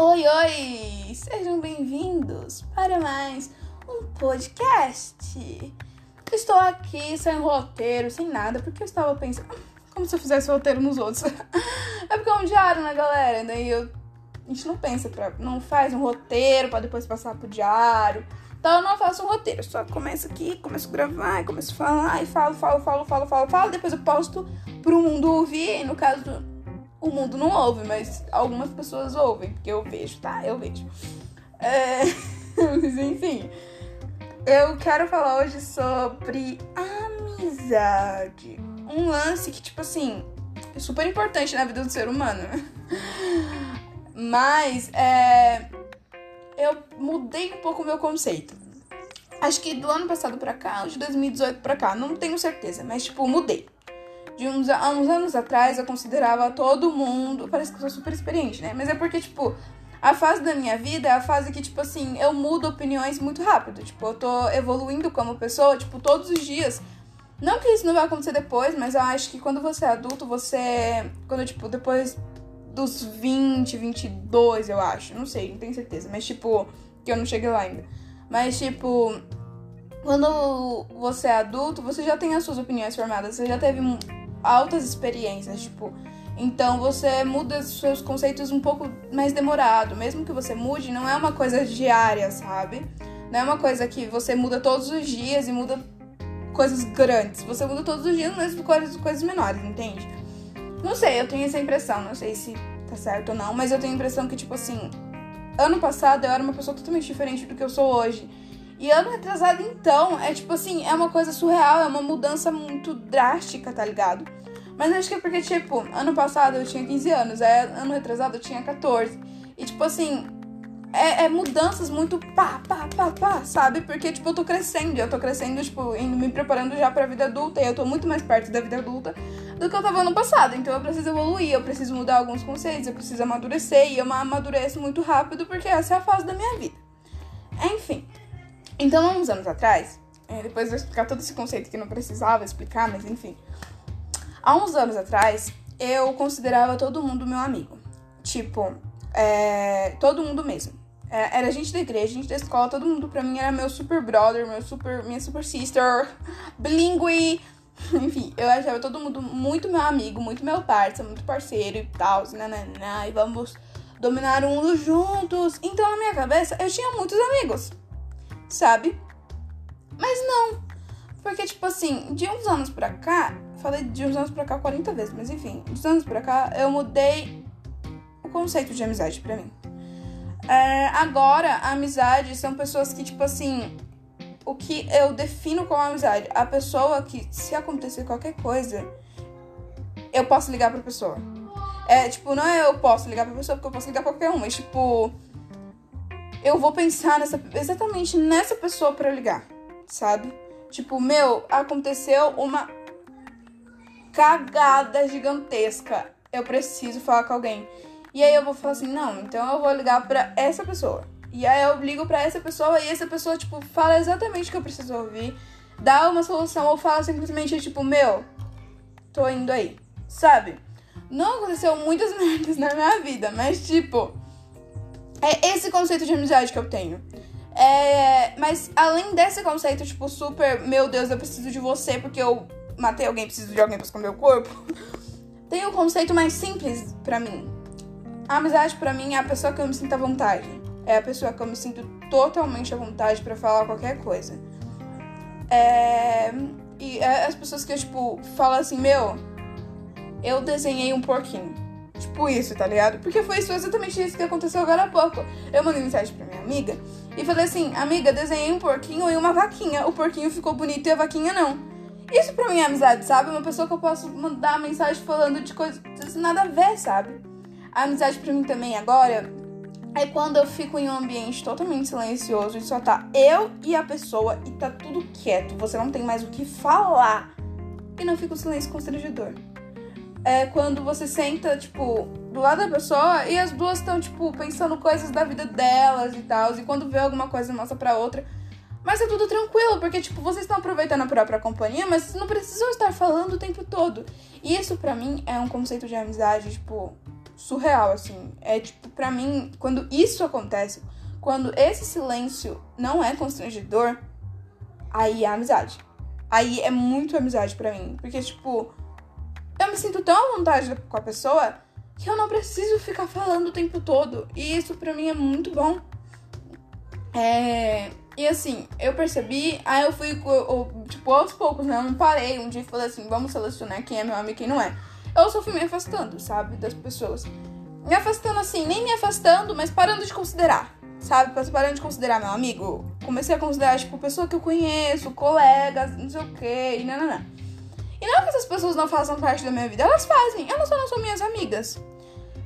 Oi, oi! Sejam bem-vindos para mais um podcast. Estou aqui sem roteiro, sem nada, porque eu estava pensando como se eu fizesse roteiro nos outros. é porque é um diário, né, galera? Daí eu, a gente não pensa, pra, não faz um roteiro para depois passar pro diário. Então eu não faço um roteiro, eu só começo aqui, começo a gravar, começo a falar, e falo, falo, falo, falo, falo, falo, depois eu posto pro mundo ouvir, no caso o mundo não ouve, mas algumas pessoas ouvem, porque eu vejo, tá? Eu vejo. É... mas enfim, eu quero falar hoje sobre amizade. Um lance que, tipo assim, é super importante na vida do ser humano. Mas é... eu mudei um pouco o meu conceito. Acho que do ano passado pra cá, de 2018 pra cá, não tenho certeza, mas tipo, mudei de uns, há uns anos atrás eu considerava todo mundo. Parece que eu sou super experiente, né? Mas é porque, tipo, a fase da minha vida é a fase que, tipo assim, eu mudo opiniões muito rápido. Tipo, eu tô evoluindo como pessoa, tipo, todos os dias. Não que isso não vai acontecer depois, mas eu acho que quando você é adulto, você. Quando, tipo, depois dos 20, 22, eu acho. Não sei, não tenho certeza. Mas, tipo, que eu não cheguei lá ainda. Mas, tipo. Quando você é adulto, você já tem as suas opiniões formadas. Você já teve altas experiências, tipo. Então você muda seus conceitos um pouco mais demorado. Mesmo que você mude, não é uma coisa diária, sabe? Não é uma coisa que você muda todos os dias e muda coisas grandes. Você muda todos os dias, mas coisas, coisas menores, entende? Não sei, eu tenho essa impressão. Não sei se tá certo ou não, mas eu tenho a impressão que, tipo assim, ano passado eu era uma pessoa totalmente diferente do que eu sou hoje. E ano retrasado, então, é tipo assim, é uma coisa surreal, é uma mudança muito drástica, tá ligado? Mas acho que é porque, tipo, ano passado eu tinha 15 anos, é, ano retrasado eu tinha 14. E, tipo assim, é, é, mudanças muito pá, pá, pá, pá, sabe? Porque, tipo, eu tô crescendo, eu tô crescendo, tipo, indo me preparando já pra vida adulta, e eu tô muito mais perto da vida adulta do que eu tava ano passado. Então eu preciso evoluir, eu preciso mudar alguns conceitos, eu preciso amadurecer, e eu amadureço muito rápido porque essa é a fase da minha vida. Enfim. Então, há uns anos atrás, é, depois eu vou explicar todo esse conceito que não precisava explicar, mas enfim. Há uns anos atrás, eu considerava todo mundo meu amigo. Tipo, é, todo mundo mesmo. É, era gente da igreja, gente da escola, todo mundo pra mim era meu super brother, meu super, minha super sister, bilingue. Enfim, eu achava todo mundo muito meu amigo, muito meu parceiro, muito parceiro e tal, nananã, e vamos dominar o mundo juntos. Então, na minha cabeça, eu tinha muitos amigos sabe? Mas não. Porque, tipo assim, de uns anos pra cá, falei de uns anos pra cá 40 vezes, mas enfim, de uns anos pra cá, eu mudei o conceito de amizade pra mim. É, agora, a amizade são pessoas que, tipo assim, o que eu defino como amizade? A pessoa que, se acontecer qualquer coisa, eu posso ligar pra pessoa. É, tipo, não é eu posso ligar pra pessoa, porque eu posso ligar pra qualquer um, mas, tipo, eu vou pensar nessa, exatamente nessa pessoa para ligar, sabe? Tipo, meu, aconteceu uma cagada gigantesca. Eu preciso falar com alguém. E aí eu vou falar assim, não, então eu vou ligar para essa pessoa. E aí eu ligo para essa pessoa e essa pessoa, tipo, fala exatamente o que eu preciso ouvir, dá uma solução ou fala simplesmente, tipo, meu, tô indo aí, sabe? Não aconteceu muitas merdas na minha vida, mas, tipo, é esse conceito de amizade que eu tenho. É, mas além desse conceito, tipo, super, meu Deus, eu preciso de você porque eu matei alguém, preciso de alguém pra esconder o corpo. Tem um conceito mais simples para mim. A amizade para mim é a pessoa que eu me sinto à vontade. É a pessoa que eu me sinto totalmente à vontade para falar qualquer coisa. É, e é as pessoas que, tipo, falam assim, meu, eu desenhei um porquinho. Tipo isso, tá ligado? Porque foi exatamente isso que aconteceu agora há pouco. Eu mandei mensagem pra minha amiga e falei assim: Amiga, desenhei um porquinho e uma vaquinha. O porquinho ficou bonito e a vaquinha não. Isso pra mim é amizade, sabe? Uma pessoa que eu posso mandar mensagem falando de coisas nada a ver, sabe? A amizade pra mim também agora é quando eu fico em um ambiente totalmente silencioso e só tá eu e a pessoa e tá tudo quieto. Você não tem mais o que falar. E não fica o silêncio constrangedor é quando você senta, tipo, do lado da pessoa e as duas estão, tipo, pensando coisas da vida delas e tal. E quando vê alguma coisa, mostra pra outra. Mas é tudo tranquilo, porque, tipo, vocês estão aproveitando a própria companhia, mas vocês não precisam estar falando o tempo todo. E isso, para mim, é um conceito de amizade, tipo, surreal, assim. É tipo, pra mim, quando isso acontece, quando esse silêncio não é constrangedor, aí é amizade. Aí é muito amizade para mim. Porque, tipo, eu me sinto tão à vontade com a pessoa que eu não preciso ficar falando o tempo todo. E isso pra mim é muito bom. É. E assim, eu percebi, aí eu fui, eu, tipo, aos poucos, né? Eu não parei um dia e falei assim, vamos selecionar quem é meu amigo e quem não é. Eu só fui me afastando, sabe, das pessoas. Me afastando assim, nem me afastando, mas parando de considerar, sabe? Parando de considerar meu amigo. Comecei a considerar, tipo, pessoa que eu conheço, colegas, não sei o quê, e não. E não é que essas pessoas não façam parte da minha vida, elas fazem, elas só não são minhas amigas.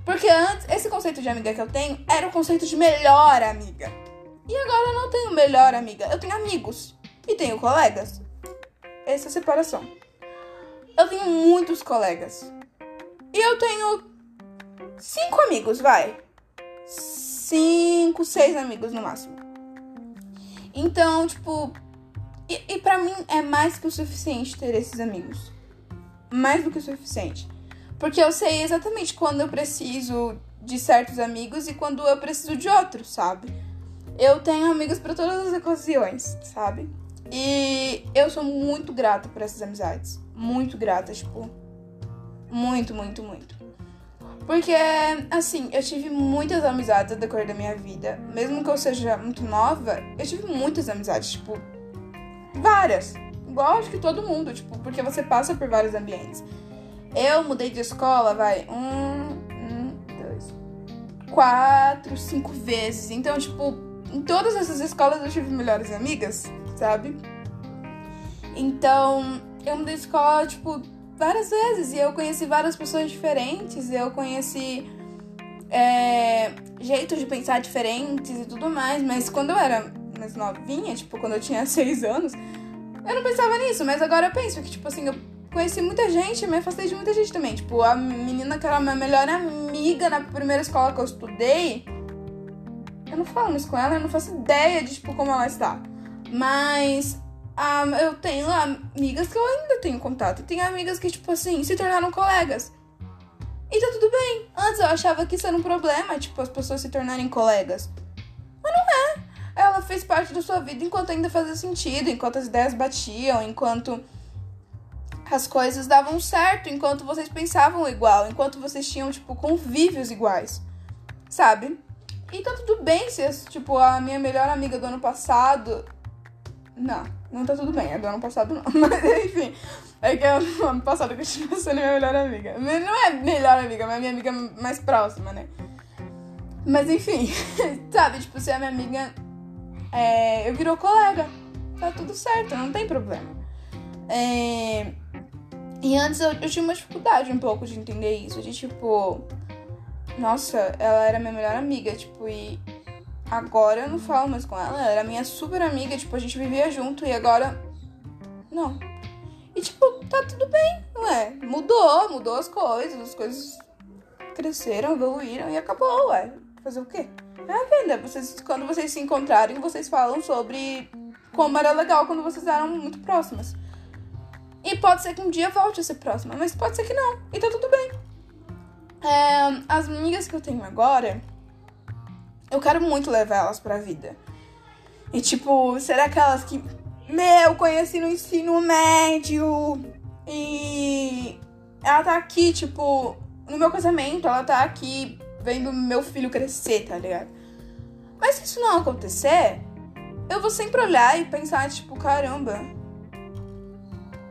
Porque antes, esse conceito de amiga que eu tenho era o conceito de melhor amiga. E agora eu não tenho melhor amiga. Eu tenho amigos. E tenho colegas. Essa é a separação. Eu tenho muitos colegas. E eu tenho cinco amigos, vai. Cinco, seis amigos no máximo. Então, tipo. E, e para mim é mais que o suficiente ter esses amigos. Mais do que o suficiente. Porque eu sei exatamente quando eu preciso de certos amigos e quando eu preciso de outros, sabe? Eu tenho amigos para todas as ocasiões, sabe? E eu sou muito grata por essas amizades. Muito grata, tipo. Muito, muito, muito. Porque, assim, eu tive muitas amizades ao decorrer da minha vida. Mesmo que eu seja muito nova, eu tive muitas amizades, tipo. Várias. Igual acho que todo mundo, tipo, porque você passa por vários ambientes. Eu mudei de escola, vai, um, um, dois, quatro, cinco vezes. Então, tipo, em todas essas escolas eu tive melhores amigas, sabe? Então, eu mudei de escola, tipo, várias vezes. E eu conheci várias pessoas diferentes. Eu conheci é, jeitos de pensar diferentes e tudo mais. Mas quando eu era mais novinha, tipo, quando eu tinha seis anos, eu não pensava nisso. Mas agora eu penso que, tipo assim, eu conheci muita gente, me afastei de muita gente também. Tipo, a menina que era minha melhor amiga na primeira escola que eu estudei eu não falo mais com ela, eu não faço ideia de, tipo, como ela está. Mas um, eu tenho amigas que eu ainda tenho contato. Tenho amigas que, tipo assim, se tornaram colegas. E tá tudo bem. Antes eu achava que isso era um problema, tipo, as pessoas se tornarem colegas. Ela fez parte da sua vida enquanto ainda fazia sentido, enquanto as ideias batiam, enquanto as coisas davam certo, enquanto vocês pensavam igual, enquanto vocês tinham, tipo, convívios iguais. Sabe? E tá tudo bem se, tipo, a minha melhor amiga do ano passado. Não, não tá tudo bem, é do ano passado não. Mas enfim, é que é o ano passado que estive sendo minha melhor amiga. Não é melhor amiga, mas é minha amiga mais próxima, né? Mas enfim, sabe, tipo, se a minha amiga é, eu virou colega, tá tudo certo, não tem problema. É, e antes eu, eu tinha uma dificuldade um pouco de entender isso, de tipo nossa, ela era minha melhor amiga, tipo, e agora eu não falo mais com ela. Ela era minha super amiga, tipo, a gente vivia junto e agora. Não. E tipo, tá tudo bem, não é? Mudou, mudou as coisas, as coisas cresceram, evoluíram e acabou, ué. Fazer o quê? A venda. Vocês, quando vocês se encontrarem, vocês falam sobre como era legal quando vocês eram muito próximas. E pode ser que um dia volte a ser próxima, mas pode ser que não. E tá tudo bem. É, as amigas que eu tenho agora, eu quero muito levar elas pra vida. E tipo, será aquelas que, meu, conheci no ensino médio e ela tá aqui, tipo, no meu casamento, ela tá aqui vendo meu filho crescer, tá ligado? Mas se isso não acontecer, eu vou sempre olhar e pensar, tipo, caramba,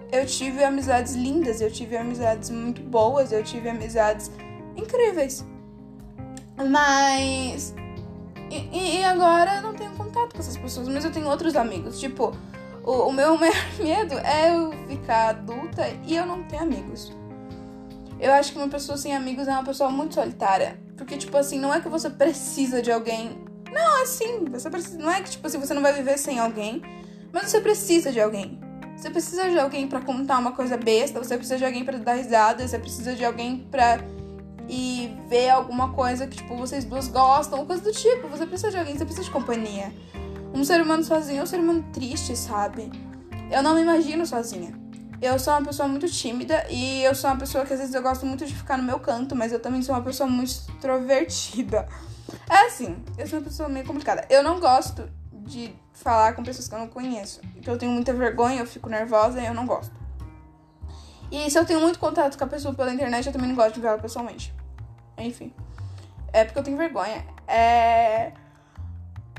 eu tive amizades lindas, eu tive amizades muito boas, eu tive amizades incríveis. Mas. E, e, agora eu não tenho contato com essas pessoas, mas eu tenho outros amigos. Tipo, o, o meu maior medo é eu ficar adulta e eu não ter amigos. Eu acho que uma pessoa sem amigos é uma pessoa muito solitária. Porque, tipo assim, não é que você precisa de alguém. Não, é assim. Você precisa. Não é que, tipo assim, você não vai viver sem alguém. Mas você precisa de alguém. Você precisa de alguém para contar uma coisa besta. Você precisa de alguém para dar risada. Você precisa de alguém pra e ver alguma coisa que, tipo, vocês duas gostam, coisa do tipo. Você precisa de alguém, você precisa de companhia. Um ser humano sozinho é um ser humano triste, sabe? Eu não me imagino sozinha. Eu sou uma pessoa muito tímida e eu sou uma pessoa que às vezes eu gosto muito de ficar no meu canto, mas eu também sou uma pessoa muito extrovertida. É assim, eu sou uma pessoa meio complicada. Eu não gosto de falar com pessoas que eu não conheço. Então eu tenho muita vergonha, eu fico nervosa e eu não gosto. E se eu tenho muito contato com a pessoa pela internet, eu também não gosto de ver ela pessoalmente. Enfim. É porque eu tenho vergonha. É.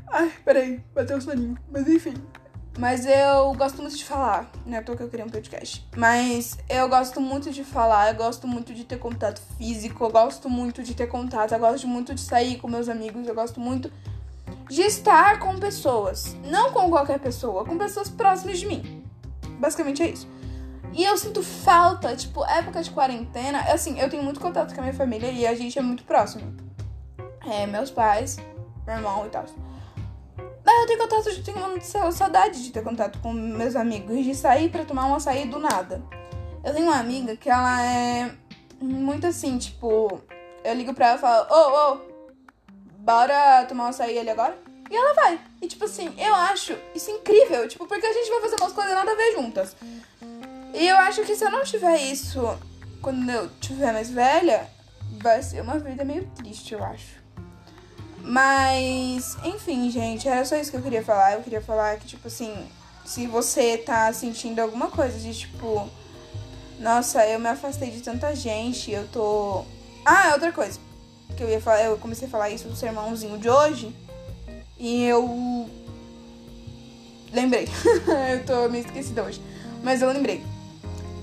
Ai, peraí, bateu o soninho. Mas enfim. Mas eu gosto muito de falar, né? Tô que eu queria um podcast. Mas eu gosto muito de falar, eu gosto muito de ter contato físico, eu gosto muito de ter contato, eu gosto muito de sair com meus amigos, eu gosto muito de estar com pessoas. Não com qualquer pessoa, com pessoas próximas de mim. Basicamente é isso. E eu sinto falta, tipo, época de quarentena, assim, eu tenho muito contato com a minha família e a gente é muito próximo. É, meus pais, meu irmão e tal. Eu tenho contato, eu tenho saudade de ter contato com meus amigos, de sair para tomar um açaí do nada. Eu tenho uma amiga que ela é muito assim, tipo, eu ligo pra ela e falo, ô, oh, ô, oh, bora tomar um açaí ali agora? E ela vai. E tipo assim, eu acho isso incrível, tipo, porque a gente vai fazer umas coisas nada a ver juntas. E eu acho que se eu não tiver isso quando eu tiver mais velha, vai ser uma vida meio triste, eu acho. Mas, enfim, gente, era só isso que eu queria falar. Eu queria falar que, tipo assim, se você tá sentindo alguma coisa de tipo, nossa, eu me afastei de tanta gente, eu tô. Ah, outra coisa. Que eu ia falar, eu comecei a falar isso no sermãozinho de hoje. E eu. Lembrei. eu tô meio esquecida hoje. Mas eu lembrei.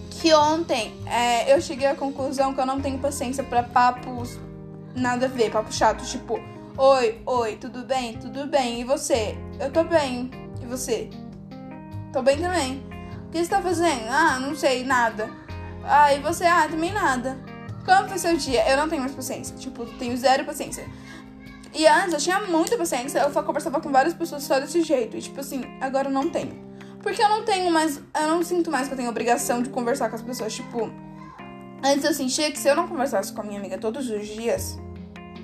Que ontem é, eu cheguei à conclusão que eu não tenho paciência para papos nada a ver, papo chato, tipo Oi, oi, tudo bem? Tudo bem. E você? Eu tô bem. E você? Tô bem também. O que você tá fazendo? Ah, não sei, nada. Ah, e você? Ah, também nada. Como foi seu dia? Eu não tenho mais paciência. Tipo, tenho zero paciência. E antes eu tinha muita paciência. Eu conversava com várias pessoas só desse jeito. E tipo assim, agora eu não tenho. Porque eu não tenho mais. Eu não sinto mais que eu tenho obrigação de conversar com as pessoas. Tipo, antes eu sentia que se eu não conversasse com a minha amiga todos os dias,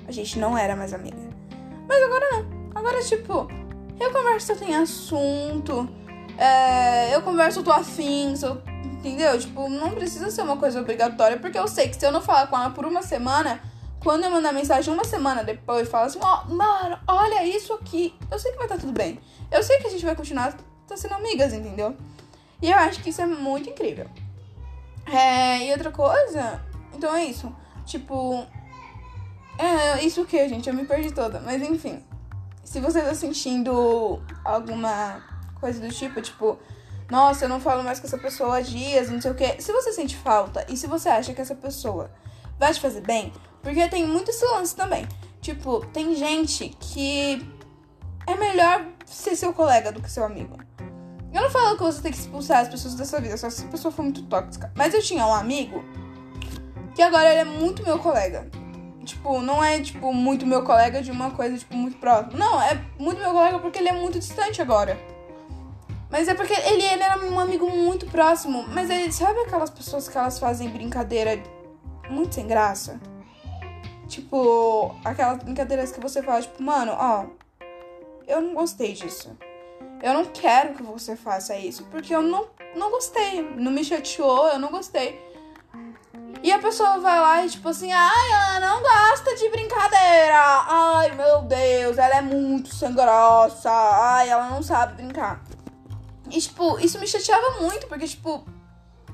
a gente não era mais amiga. Mas agora não. Agora, tipo, eu converso, eu tenho assunto. É, eu converso, eu tô afim, eu, entendeu? Tipo, não precisa ser uma coisa obrigatória, porque eu sei que se eu não falar com ela por uma semana, quando eu mandar mensagem uma semana depois, fala assim, ó, oh, mano, olha isso aqui. Eu sei que vai estar tá tudo bem. Eu sei que a gente vai continuar tá sendo amigas, entendeu? E eu acho que isso é muito incrível. É, e outra coisa, então é isso. Tipo, é, isso o que, gente? Eu me perdi toda. Mas enfim. Se você tá sentindo alguma coisa do tipo, tipo, nossa, eu não falo mais com essa pessoa há dias, não sei o que. Se você sente falta e se você acha que essa pessoa vai te fazer bem, porque tem muito esse lance também. Tipo, tem gente que é melhor ser seu colega do que seu amigo. Eu não falo que você tem que expulsar as pessoas da sua vida, só se a pessoa for muito tóxica. Mas eu tinha um amigo que agora ele é muito meu colega. Tipo, não é, tipo, muito meu colega de uma coisa, tipo, muito próxima. Não, é muito meu colega porque ele é muito distante agora. Mas é porque ele, ele era um amigo muito próximo. Mas ele, sabe aquelas pessoas que elas fazem brincadeira muito sem graça? Tipo, aquelas brincadeiras que você fala, tipo, mano, ó, eu não gostei disso. Eu não quero que você faça isso, porque eu não, não gostei. Não me chateou, eu não gostei. E a pessoa vai lá e tipo assim, ai, ela não gosta de brincadeira. Ai, meu Deus, ela é muito graça. Ai, ela não sabe brincar. E tipo, isso me chateava muito, porque tipo,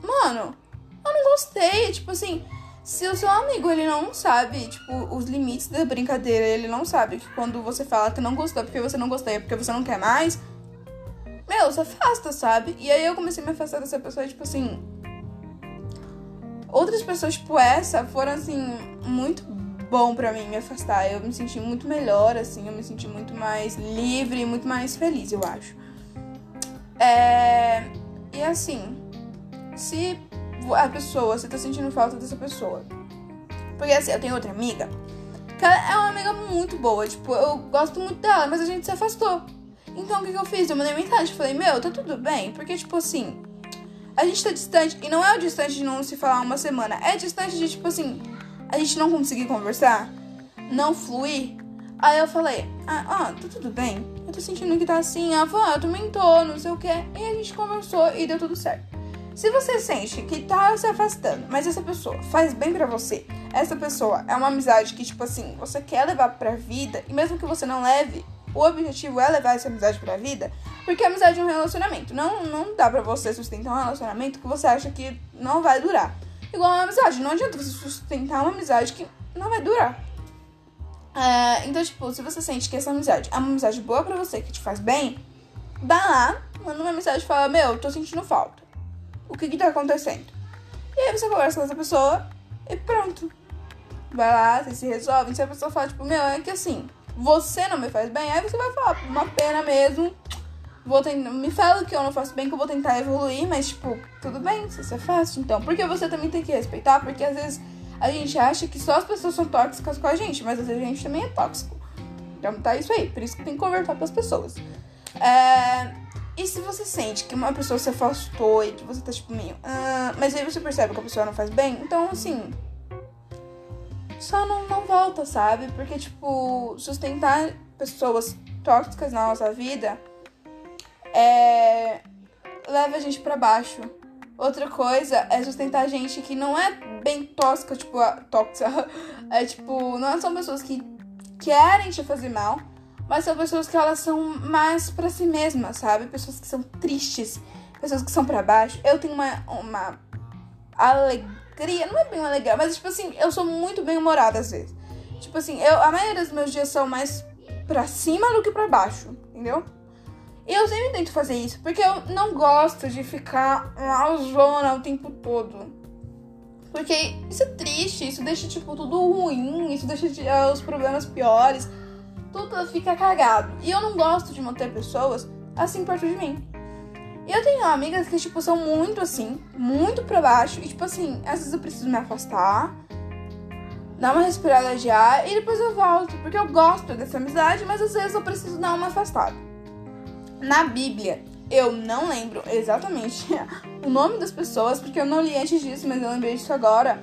mano, eu não gostei. Tipo assim, se o seu amigo ele não sabe, tipo, os limites da brincadeira, ele não sabe que quando você fala que não gostou porque você não gostou, é porque você não quer mais, meu, se afasta, sabe? E aí eu comecei a me afastar dessa pessoa, tipo assim, Outras pessoas, tipo essa, foram, assim, muito bom para mim me afastar. Eu me senti muito melhor, assim, eu me senti muito mais livre, muito mais feliz, eu acho. É... E assim, se a pessoa, você tá sentindo falta dessa pessoa. Porque assim, eu tenho outra amiga, que ela é uma amiga muito boa, tipo, eu gosto muito dela, mas a gente se afastou. Então o que, que eu fiz? Eu mandei mensagem, falei, meu, tá tudo bem? Porque, tipo assim, a gente tá distante. E não é o distante de não se falar uma semana. É distante de, tipo assim, a gente não conseguir conversar, não fluir. Aí eu falei, ah, ah tá tudo bem. Eu tô sentindo que tá assim. Ah, eu também tô, não sei o que. E a gente conversou e deu tudo certo. Se você sente que tá se afastando, mas essa pessoa faz bem para você, essa pessoa é uma amizade que, tipo assim, você quer levar pra vida, e mesmo que você não leve, o objetivo é levar essa amizade pra vida, porque amizade é um relacionamento. Não, não dá pra você sustentar um relacionamento que você acha que não vai durar. Igual uma amizade, não adianta você sustentar uma amizade que não vai durar. É, então, tipo, se você sente que essa amizade é uma amizade boa pra você, que te faz bem, dá lá, manda uma mensagem e fala, meu, tô sentindo falta. O que que tá acontecendo? E aí você conversa com essa pessoa e pronto. Vai lá, você se resolve. Se a pessoa fala, tipo, meu, é que assim, você não me faz bem, aí você vai falar, uma pena mesmo. Vou tentar, me fala que eu não faço bem, que eu vou tentar evoluir, mas, tipo, tudo bem, se isso é fácil, então. Porque você também tem que respeitar, porque às vezes a gente acha que só as pessoas são tóxicas com a gente, mas às vezes a gente também é tóxico. Então tá isso aí, por isso que tem que conversar com as pessoas. É... E se você sente que uma pessoa se afastou e que você tá tipo meio. Ah, mas aí você percebe que a pessoa não faz bem, então assim. Só não, não volta, sabe? Porque, tipo, sustentar pessoas tóxicas na nossa vida é. leva a gente para baixo. Outra coisa é sustentar gente que não é bem tóxica, tipo, tóxica. É tipo, não são pessoas que querem te fazer mal, mas são pessoas que elas são mais para si mesmas, sabe? Pessoas que são tristes, pessoas que são para baixo. Eu tenho uma, uma alegria, não é bem uma alegria, mas tipo assim, eu sou muito bem humorada às vezes. Tipo assim, eu, a maioria dos meus dias são mais pra cima do que pra baixo, entendeu? Eu sempre tento fazer isso, porque eu não gosto de ficar zona o tempo todo. Porque isso é triste, isso deixa, tipo, tudo ruim, isso deixa os problemas piores tudo fica cagado. E eu não gosto de manter pessoas assim perto de mim. Eu tenho amigas que, tipo, são muito assim, muito pra baixo. E, tipo assim, às vezes eu preciso me afastar, dar uma respirada de ar e depois eu volto. Porque eu gosto dessa amizade, mas às vezes eu preciso dar uma afastada. Na Bíblia, eu não lembro exatamente o nome das pessoas, porque eu não li antes disso, mas eu lembrei disso agora.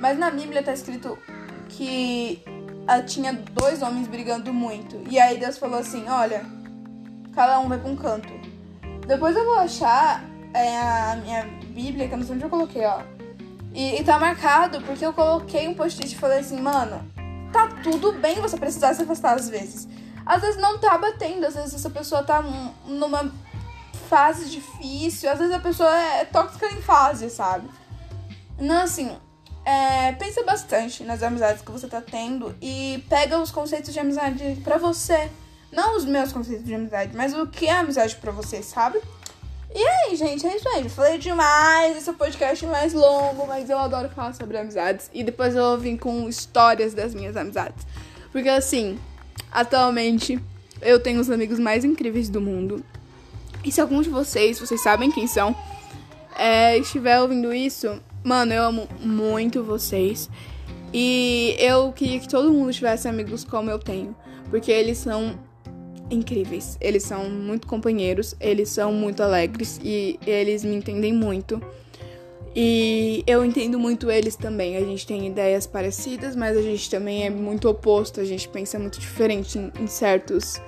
Mas na Bíblia tá escrito que tinha dois homens brigando muito. E aí Deus falou assim: olha, cada um vai pra um canto. Depois eu vou achar é, a minha Bíblia, que eu não sei onde eu coloquei, ó. E, e tá marcado porque eu coloquei um post-it e falei assim, mano, tá tudo bem você precisar se afastar às vezes. Às vezes não tá batendo, às vezes essa pessoa tá numa fase difícil, às vezes a pessoa é tóxica em fase, sabe? Não, assim, é, pensa bastante nas amizades que você tá tendo e pega os conceitos de amizade para você. Não os meus conceitos de amizade, mas o que é amizade para você, sabe? E aí, gente, é isso aí. Eu falei demais. Esse é podcast mais longo, mas eu adoro falar sobre amizades. E depois eu vir com histórias das minhas amizades. Porque assim, atualmente eu tenho os amigos mais incríveis do mundo. E se algum de vocês, vocês sabem quem são, é, estiver ouvindo isso, Mano, eu amo muito vocês. E eu queria que todo mundo tivesse amigos como eu tenho. Porque eles são incríveis. Eles são muito companheiros, eles são muito alegres e eles me entendem muito. E eu entendo muito eles também. A gente tem ideias parecidas, mas a gente também é muito oposto. A gente pensa muito diferente em, em certos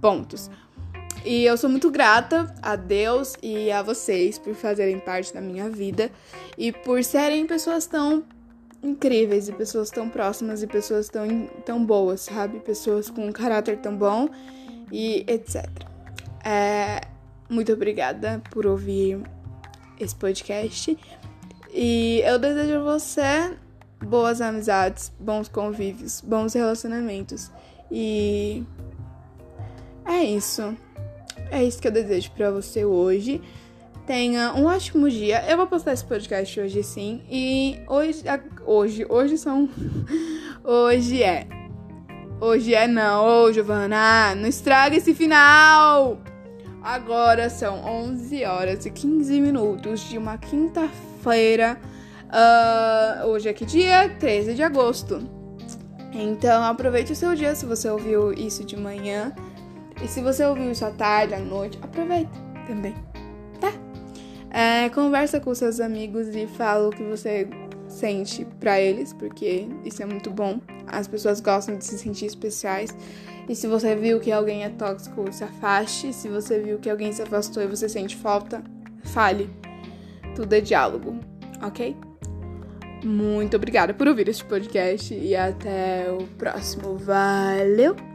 pontos. E eu sou muito grata a Deus e a vocês por fazerem parte da minha vida e por serem pessoas tão incríveis e pessoas tão próximas e pessoas tão, tão boas, sabe? Pessoas com um caráter tão bom e etc. É, muito obrigada por ouvir esse podcast e eu desejo a você boas amizades, bons convívios, bons relacionamentos e é isso. É isso que eu desejo para você hoje. Tenha um ótimo dia. Eu vou postar esse podcast hoje sim. E hoje. Hoje. Hoje são. Hoje é. Hoje é não. Ô, Giovana. Não estraga esse final. Agora são 11 horas e 15 minutos de uma quinta-feira. Uh, hoje é que dia? 13 de agosto. Então aproveite o seu dia se você ouviu isso de manhã. E se você ouviu isso à tarde, à noite, aproveita também, tá? É, conversa com seus amigos e fala o que você sente para eles, porque isso é muito bom. As pessoas gostam de se sentir especiais. E se você viu que alguém é tóxico, se afaste. Se você viu que alguém se afastou e você sente falta, fale. Tudo é diálogo, ok? Muito obrigada por ouvir este podcast e até o próximo. Valeu!